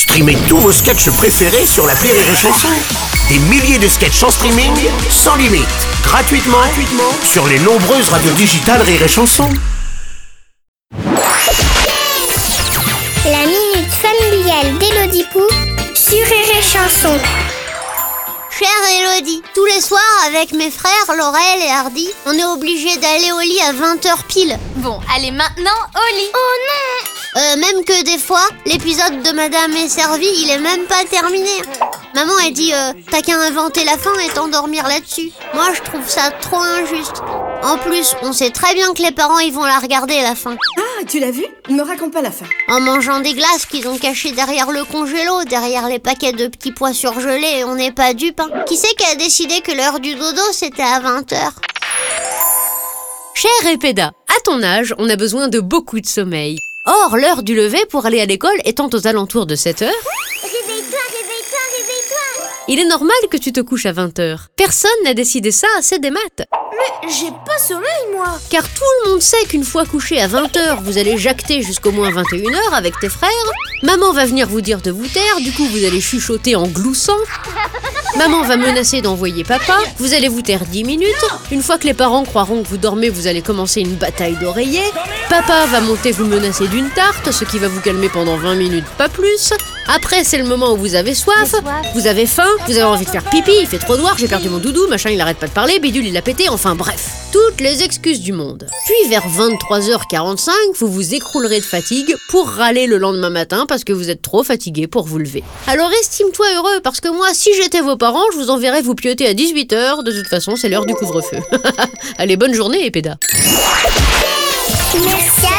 Streamez tous vos sketchs préférés sur la Rire et Chanson. Des milliers de sketchs en streaming, sans limite, gratuitement, gratuitement sur les nombreuses radios digitales Rire et Chanson. La minute familiale d'Élodie Pou sur Rire et Chanson. Chère Elodie, tous les soirs avec mes frères Laurel et Hardy, on est obligé d'aller au lit à 20h pile. Bon, allez maintenant au lit. Oh non même que des fois, l'épisode de Madame est servi, il est même pas terminé. Maman elle dit euh, t'as qu'à inventer la fin et t'endormir là-dessus. Moi je trouve ça trop injuste. En plus, on sait très bien que les parents ils vont la regarder la fin. Ah, tu l'as vu? Ne me raconte pas la fin. En mangeant des glaces qu'ils ont cachées derrière le congélo, derrière les paquets de petits pois surgelés, on n'est pas dupe. Hein. Qui c'est qui a décidé que l'heure du dodo c'était à 20h Cher Epeda, à ton âge, on a besoin de beaucoup de sommeil. Or, l'heure du lever pour aller à l'école étant aux alentours de 7 heures, Réveille-toi, réveille-toi, réveille-toi il est normal que tu te couches à 20 heures. Personne n'a décidé ça, c'est des maths. Mais j'ai pas sommeil, moi Car tout le monde sait qu'une fois couché à 20 heures, vous allez jacter jusqu'au moins 21 heures avec tes frères. Maman va venir vous dire de vous taire, du coup vous allez chuchoter en gloussant. Maman va menacer d'envoyer papa, vous allez vous taire 10 minutes. Une fois que les parents croiront que vous dormez, vous allez commencer une bataille d'oreillers. Papa va monter vous menacer d'une tarte, ce qui va vous calmer pendant 20 minutes, pas plus. Après, c'est le moment où vous avez soif, vous avez faim, vous avez envie de faire pipi, il fait trop noir, j'ai perdu mon doudou, machin, il arrête pas de parler, bidule, il a pété, enfin bref. Toutes les excuses du monde. Puis vers 23h45, vous vous écroulerez de fatigue pour râler le lendemain matin parce que vous êtes trop fatigué pour vous lever. Alors estime-toi heureux parce que moi, si j'étais vos parents, je vous enverrais vous pioter à 18h. De toute façon, c'est l'heure du couvre-feu. Allez, bonne journée, Epeda. Merci